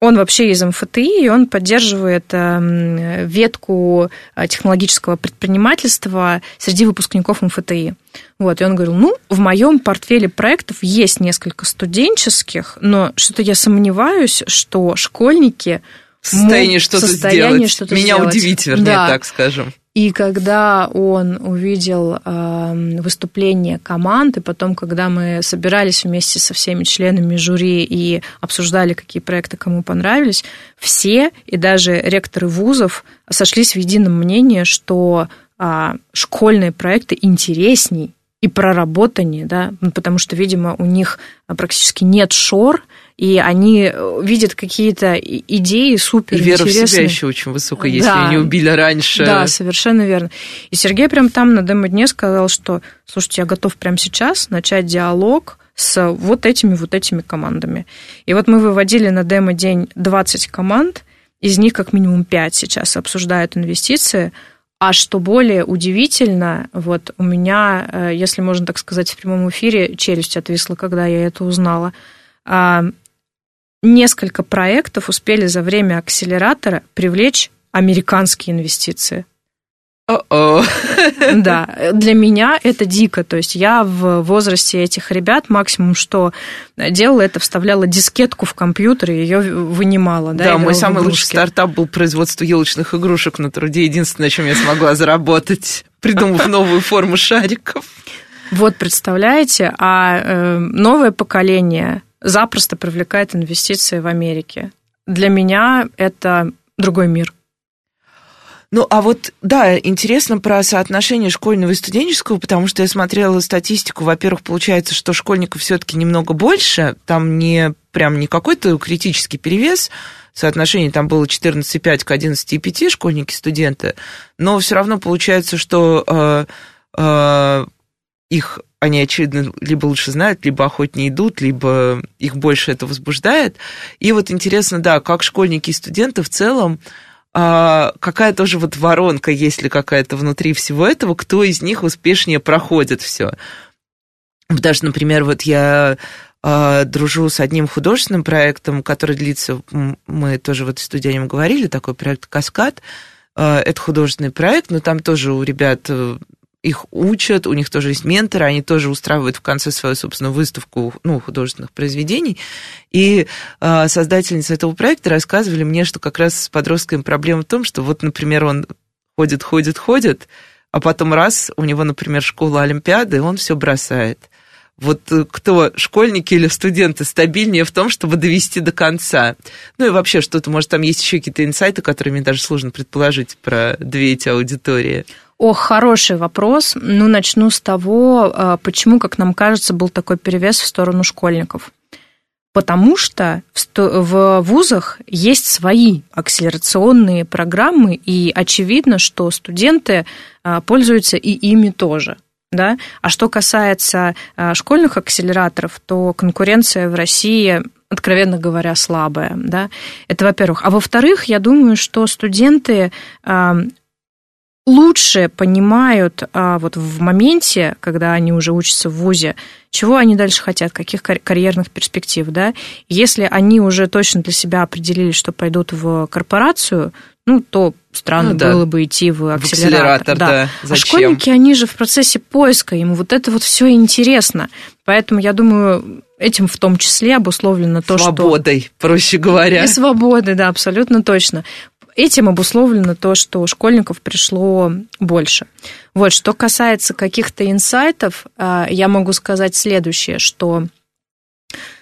Speaker 3: он вообще из МФТИ, и он поддерживает ветку а, технологического предпринимательства среди выпускников МФТИ. Вот, и он говорил, ну, в моем портфеле проектов есть несколько студенческих, но что-то я сомневаюсь, что школьники
Speaker 2: в состоянии что-то сделать. Что Меня сделать. удивить, вернее, да. так скажем.
Speaker 3: И когда он увидел э, выступление команды, потом, когда мы собирались вместе со всеми членами жюри и обсуждали, какие проекты кому понравились, все и даже ректоры вузов сошлись в едином мнении, что э, школьные проекты интересней и проработаннее, да, ну, потому что, видимо, у них практически нет шор, и они э, видят какие-то идеи супер И
Speaker 2: вера в себя еще очень высокая, если да. они убили раньше.
Speaker 3: Да, совершенно верно. И Сергей прям там на демо-дне сказал, что, слушайте, я готов прямо сейчас начать диалог с вот этими вот этими командами. И вот мы выводили на демо-день 20 команд, из них как минимум 5 сейчас обсуждают инвестиции, а что более удивительно, вот у меня, э, если можно так сказать, в прямом эфире челюсть отвисла, когда я это узнала. Несколько проектов успели за время акселератора привлечь американские инвестиции.
Speaker 2: О-о.
Speaker 3: Да, для меня это дико. То есть я в возрасте этих ребят максимум, что делала, это вставляла дискетку в компьютер и ее вынимала.
Speaker 2: Да, да мой самый лучший стартап был производство елочных игрушек на труде. Единственное, чем я смогла заработать, придумав новую форму шариков.
Speaker 3: Вот, представляете, а э, новое поколение запросто привлекает инвестиции в Америке. Для меня это другой мир.
Speaker 2: Ну, а вот, да, интересно про соотношение школьного и студенческого, потому что я смотрела статистику. Во-первых, получается, что школьников все-таки немного больше, там не прям не какой-то критический перевес, соотношение там было 14,5 к 11,5 школьники-студенты, но все равно получается, что э, э, их они, очевидно, либо лучше знают, либо охотнее идут, либо их больше это возбуждает. И вот интересно, да, как школьники и студенты в целом, а, какая тоже вот воронка, есть ли какая-то внутри всего этого, кто из них успешнее проходит все. Даже, например, вот я а, дружу с одним художественным проектом, который длится, мы тоже в этой студии о нем говорили, такой проект «Каскад», а, это художественный проект, но там тоже у ребят э, их учат, у них тоже есть менторы, они тоже устраивают в конце свою, собственно, выставку ну, художественных произведений. И э, создательницы этого проекта рассказывали мне, что как раз с подростками проблема в том, что вот, например, он ходит, ходит, ходит, а потом раз, у него, например, школа Олимпиады, и он все бросает. Вот э, кто, школьники или студенты, стабильнее в том, чтобы довести до конца. Ну и вообще что-то, может, там есть еще какие-то инсайты, которые мне даже сложно предположить про две эти аудитории.
Speaker 3: О, хороший вопрос. Ну, начну с того, а, почему, как нам кажется, был такой перевес в сторону школьников. Потому что в вузах есть свои акселерационные программы, и очевидно, что студенты а, пользуются и ими тоже. Да? А что касается а, школьных акселераторов, то конкуренция в России откровенно говоря, слабая, да, это во-первых. А во-вторых, я думаю, что студенты лучше понимают а, вот в моменте, когда они уже учатся в ВУЗе, чего они дальше хотят, каких карьерных перспектив, да. Если они уже точно для себя определили, что пойдут в корпорацию, ну, то странно ну, да. было бы идти в акселератор. В акселератор да. Да. А школьники, они же в процессе поиска, им вот это вот все интересно. Поэтому, я думаю, этим в том числе обусловлено то,
Speaker 2: Свободой, что... Свободой, проще говоря.
Speaker 3: И свободы, да, абсолютно точно этим обусловлено то, что школьников пришло больше. Вот, что касается каких-то инсайтов, а, я могу сказать следующее, что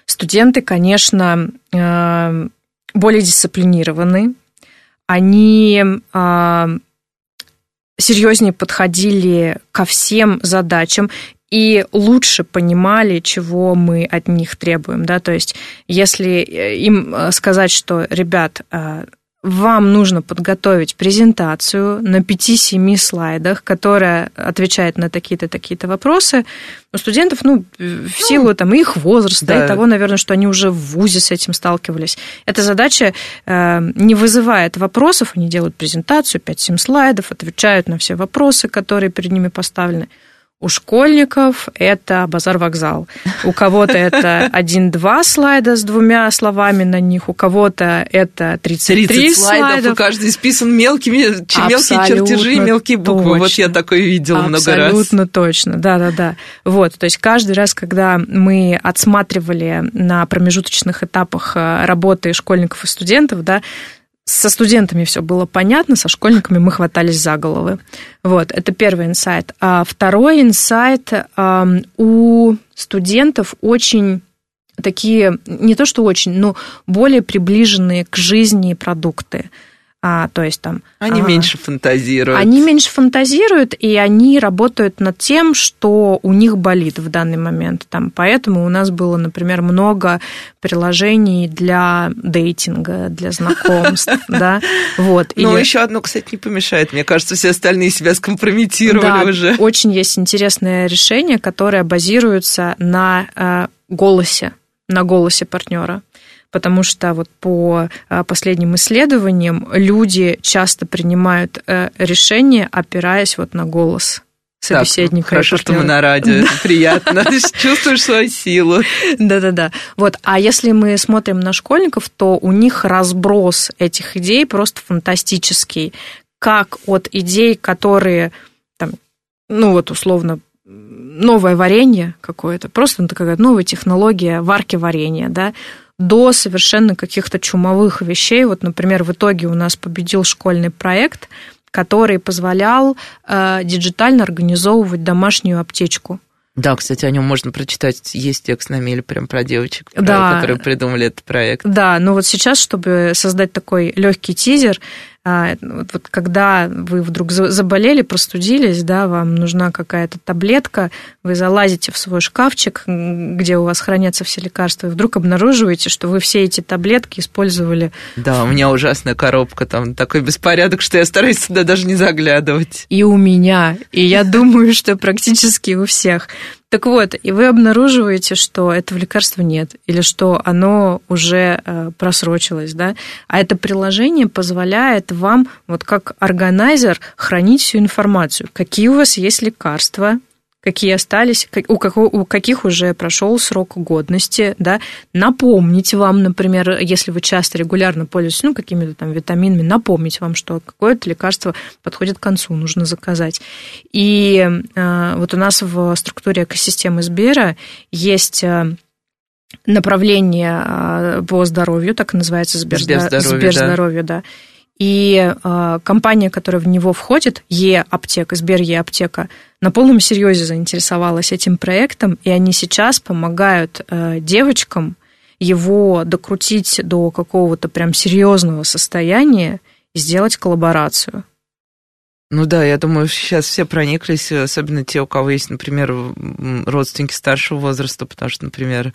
Speaker 3: студенты, конечно, а, более дисциплинированы, они а, серьезнее подходили ко всем задачам и лучше понимали, чего мы от них требуем, да, то есть если э, им сказать, что, ребят, вам нужно подготовить презентацию на 5-7 слайдах, которая отвечает на такие-то, такие-то вопросы. У студентов, ну, в ну, силу там, их возраста да. и того, наверное, что они уже в ВУЗе с этим сталкивались. Эта задача э, не вызывает вопросов, они делают презентацию, 5-7 слайдов, отвечают на все вопросы, которые перед ними поставлены. У школьников это базар-вокзал. У кого-то это один-два слайда с двумя словами на них, у кого-то это 33 30 слайдов. слайдов.
Speaker 2: И каждый списан мелкими, мелкие чертежи, мелкие буквы.
Speaker 3: Точно.
Speaker 2: Вот я такое видела
Speaker 3: Абсолютно
Speaker 2: много раз.
Speaker 3: Абсолютно точно, да-да-да. Вот, то есть каждый раз, когда мы отсматривали на промежуточных этапах э, работы школьников и студентов, да, со студентами все было понятно, со школьниками мы хватались за головы. Вот, это первый инсайт. А второй инсайт у студентов очень такие, не то что очень, но более приближенные к жизни продукты. А, то есть там...
Speaker 2: Они а, меньше фантазируют.
Speaker 3: Они меньше фантазируют, и они работают над тем, что у них болит в данный момент. Там, поэтому у нас было, например, много приложений для дейтинга, для знакомств, да, вот.
Speaker 2: Ну, еще одно, кстати, не помешает. Мне кажется, все остальные себя скомпрометировали уже.
Speaker 3: очень есть интересное решение, которое базируется на э, голосе, на голосе партнера потому что вот по а, последним исследованиям люди часто принимают э, решения, опираясь вот на голос собеседника.
Speaker 2: Так, хорошо, что мы на радио, это приятно, чувствуешь свою силу.
Speaker 3: Да-да-да. Вот, а если мы смотрим на школьников, то у них разброс этих идей просто фантастический. Как от идей, которые, там, ну вот условно, новое варенье какое-то, просто ну, такая новая технология варки варенья, да, до совершенно каких-то чумовых вещей. Вот, например, в итоге у нас победил школьный проект, который позволял э, диджитально организовывать домашнюю аптечку.
Speaker 2: Да, кстати, о нем можно прочитать. Есть текст на меле прям про девочек, да. которые придумали этот проект.
Speaker 3: Да, но вот сейчас, чтобы создать такой легкий тизер, вот, вот когда вы вдруг заболели, простудились, да, вам нужна какая-то таблетка, вы залазите в свой шкафчик, где у вас хранятся все лекарства, и вдруг обнаруживаете, что вы все эти таблетки использовали.
Speaker 2: Да, у меня ужасная коробка, там такой беспорядок, что я стараюсь сюда даже не заглядывать.
Speaker 3: И у меня, и я думаю, что практически у всех. Так вот, и вы обнаруживаете, что этого лекарства нет, или что оно уже э, просрочилось, да, а это приложение позволяет вам, вот как органайзер, хранить всю информацию, какие у вас есть лекарства, какие остались, у, какого, у каких уже прошел срок годности, да, напомнить вам, например, если вы часто регулярно пользуетесь, ну, какими-то там витаминами, напомнить вам, что какое-то лекарство подходит к концу, нужно заказать. И э, вот у нас в структуре экосистемы Сбера есть э, направление э, по здоровью, так и называется Сберздоровье, Сберздоровье да. да. И э, компания, которая в него входит, Е-аптека, Сбер Е-аптека, на полном серьезе заинтересовалась этим проектом, и они сейчас помогают э, девочкам его докрутить до какого-то прям серьезного состояния и сделать коллаборацию.
Speaker 2: Ну да, я думаю, сейчас все прониклись, особенно те, у кого есть, например, родственники старшего возраста, потому что, например,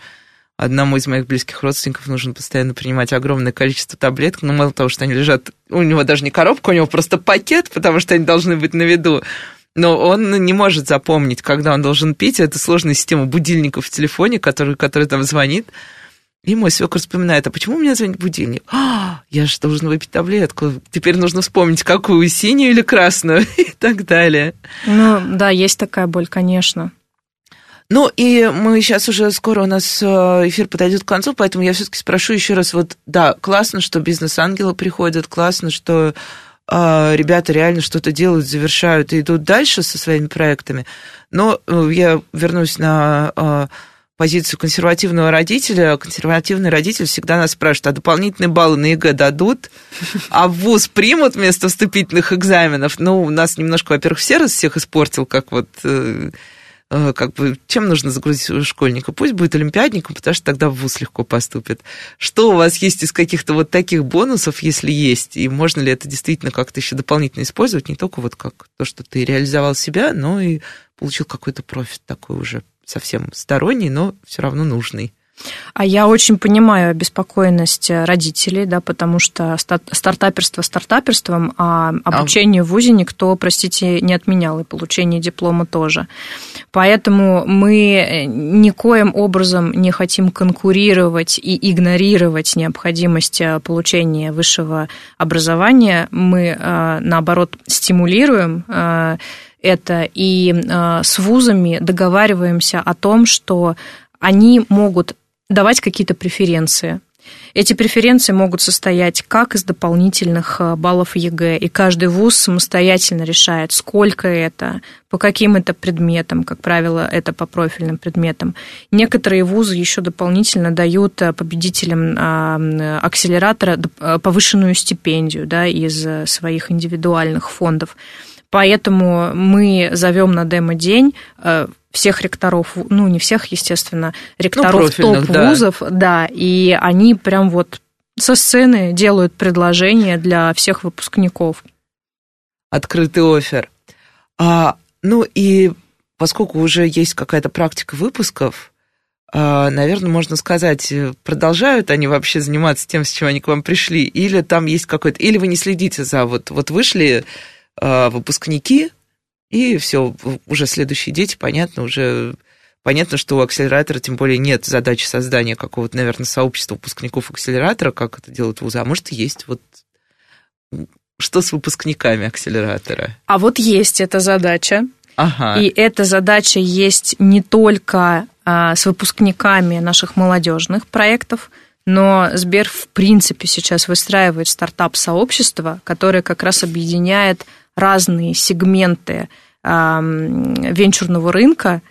Speaker 2: одному из моих близких родственников нужно постоянно принимать огромное количество таблеток, ну, мало того, что они лежат, у него даже не коробка, у него просто пакет, потому что они должны быть на виду. Но он не может запомнить, когда он должен пить. Это сложная система будильников в телефоне, который, который там звонит. И мой свекр вспоминает, а почему у меня звонит будильник? А, я же должен выпить таблетку. Теперь нужно вспомнить, какую, синюю или красную и так далее.
Speaker 3: Ну, да, есть такая боль, конечно.
Speaker 2: Ну, и мы сейчас уже скоро у нас э, эфир подойдет к концу, поэтому я все-таки спрошу еще раз. Вот, да, классно, что бизнес-ангелы приходят, классно, что э, ребята реально что-то делают, завершают и идут дальше со своими проектами. Но э, я вернусь на э, позицию консервативного родителя. Консервативный родитель всегда нас спрашивает, а дополнительные баллы на ЕГЭ дадут? А в ВУЗ примут вместо вступительных экзаменов? Ну, у нас немножко, во-первых, все раз всех испортил, как вот Э, как бы, чем нужно загрузить школьника? Пусть будет олимпиадником, потому что тогда в ВУЗ легко поступит. Что у вас есть из каких-то вот таких бонусов, если есть? И можно ли это действительно как-то еще дополнительно использовать? Не только вот как то, что ты реализовал себя, но и получил какой-то профит такой уже совсем сторонний, но все равно нужный.
Speaker 3: А я очень понимаю обеспокоенность родителей, да, потому что стартаперство стартаперством, а, обучение в ВУЗе никто, простите, не отменял, и получение диплома тоже. Поэтому мы никоим образом не хотим конкурировать и игнорировать необходимость э, получения высшего образования. Мы, э, наоборот, стимулируем э, это и с вузами договариваемся о том, что они могут давать какие-то преференции. Эти преференции могут состоять как из дополнительных э, баллов ЕГЭ, и каждый вуз самостоятельно решает, сколько это, по каким это предметам, как правило, это по профильным предметам. Некоторые вузы еще дополнительно дают э, победителям а, акселератора э, повышенную стипендию да, из своих индивидуальных фондов. Поэтому мы зовем на демо-день всех ректоров, ну, не всех, естественно, ректоров ну, топ-вузов, да. да, и они прям вот со сцены делают предложения для всех выпускников.
Speaker 2: Открытый офер. А, ну и поскольку уже есть какая-то практика выпусков, а, наверное, можно сказать, продолжают они вообще заниматься тем, с чем они к вам пришли, или там есть какой-то, или вы не следите за вот, вот вышли а, выпускники, и все, уже следующие дети, понятно, уже понятно, что у акселератора тем более нет задачи создания какого-то, наверное, сообщества выпускников акселератора, как это делают вузы, а может, есть вот что с выпускниками акселератора?
Speaker 3: А вот есть эта задача.
Speaker 2: Ага.
Speaker 3: И эта задача есть не только а, с выпускниками наших молодежных проектов, но Сбер в принципе сейчас выстраивает стартап-сообщество, которое как раз объединяет разные сегменты венчурного рынка,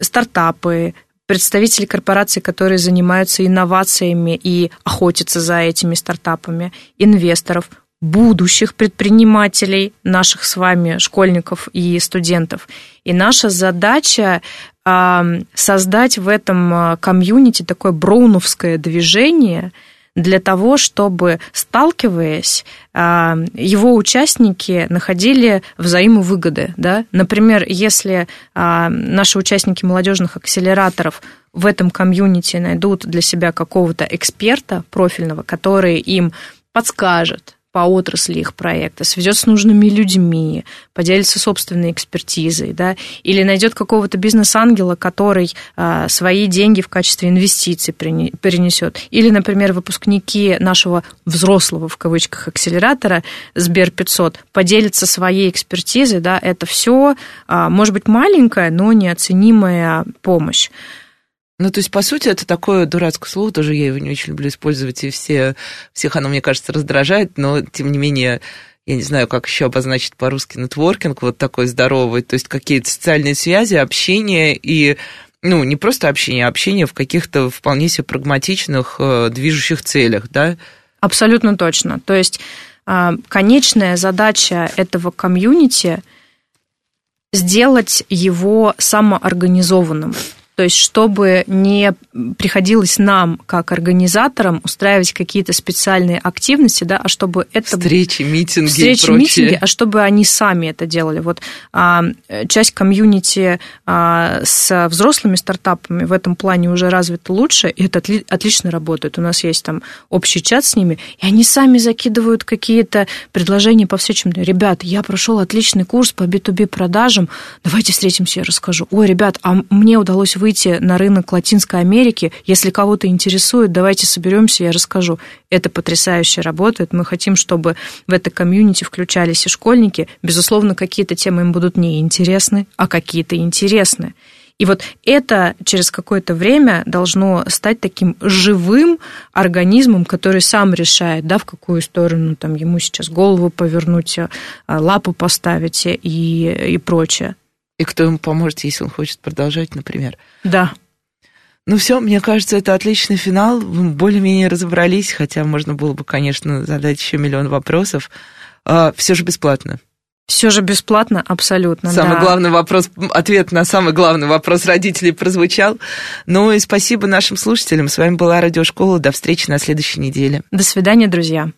Speaker 3: стартапы, представители корпораций, которые занимаются инновациями и охотятся за этими стартапами, инвесторов, будущих предпринимателей, наших с вами школьников и студентов. И наша задача создать в этом а, комьюнити такое броуновское движение – для того, чтобы, сталкиваясь, а, его участники находили взаимовыгоды. Да? Например, если а, наши участники молодежных акселераторов в этом комьюнити найдут для себя какого-то эксперта профильного, который им подскажет, по отрасли их проекта, сведет с нужными людьми, поделится собственной экспертизой, да, или найдет какого-то бизнес-ангела, который а, свои деньги в качестве инвестиций перенесет. Или, например, выпускники нашего взрослого, в кавычках, акселератора Сбер 500 поделятся своей экспертизой, да, это все, а, может быть, маленькая, но неоценимая помощь.
Speaker 2: Ну, то есть, по сути, это такое дурацкое слово, тоже я его не очень люблю использовать, и все, всех оно, мне кажется, раздражает, но, тем не менее, я не знаю, как еще обозначить по-русски нетворкинг, вот такой здоровый, то есть какие-то социальные связи, общение и, ну, не просто общение, а общение в каких-то вполне себе прагматичных э, движущих целях, да?
Speaker 3: Абсолютно точно. То есть э, конечная задача этого комьюнити сделать его самоорганизованным. То есть, чтобы не приходилось нам, как организаторам, устраивать какие-то специальные активности, да, а чтобы это...
Speaker 2: Встречи, митинги
Speaker 3: Встречи, и прочее. митинги, а чтобы они сами это делали. Вот а, часть комьюнити а, с взрослыми стартапами в этом плане уже развита лучше, и это отли, отлично работает. У нас есть там общий чат с ними, и они сами закидывают какие-то предложения по всячим. Ребят, я прошел отличный курс по B2B продажам, давайте встретимся, я расскажу. Ой, ребят, а мне удалось вы выйти на рынок Латинской Америки. Если кого-то интересует, давайте соберемся, я расскажу. Это потрясающе работает. Мы хотим, чтобы в это комьюнити включались и школьники. Безусловно, какие-то темы им будут неинтересны, а какие-то интересны. И вот это через какое-то время должно стать таким живым организмом, который сам решает, да, в какую сторону там, ему сейчас голову повернуть, э, лапу поставить и, и прочее.
Speaker 2: И кто ему поможет, если он хочет продолжать, например.
Speaker 3: Да.
Speaker 2: Ну все, мне кажется, это отличный финал. Мы более-менее разобрались, хотя можно было бы, конечно, задать еще миллион вопросов. А, все же бесплатно.
Speaker 3: Все же бесплатно, абсолютно.
Speaker 2: Самый
Speaker 3: да.
Speaker 2: главный вопрос, ответ на самый главный вопрос родителей прозвучал. Ну и спасибо нашим слушателям. С вами была Радиошкола. До встречи на следующей неделе.
Speaker 3: До свидания, друзья.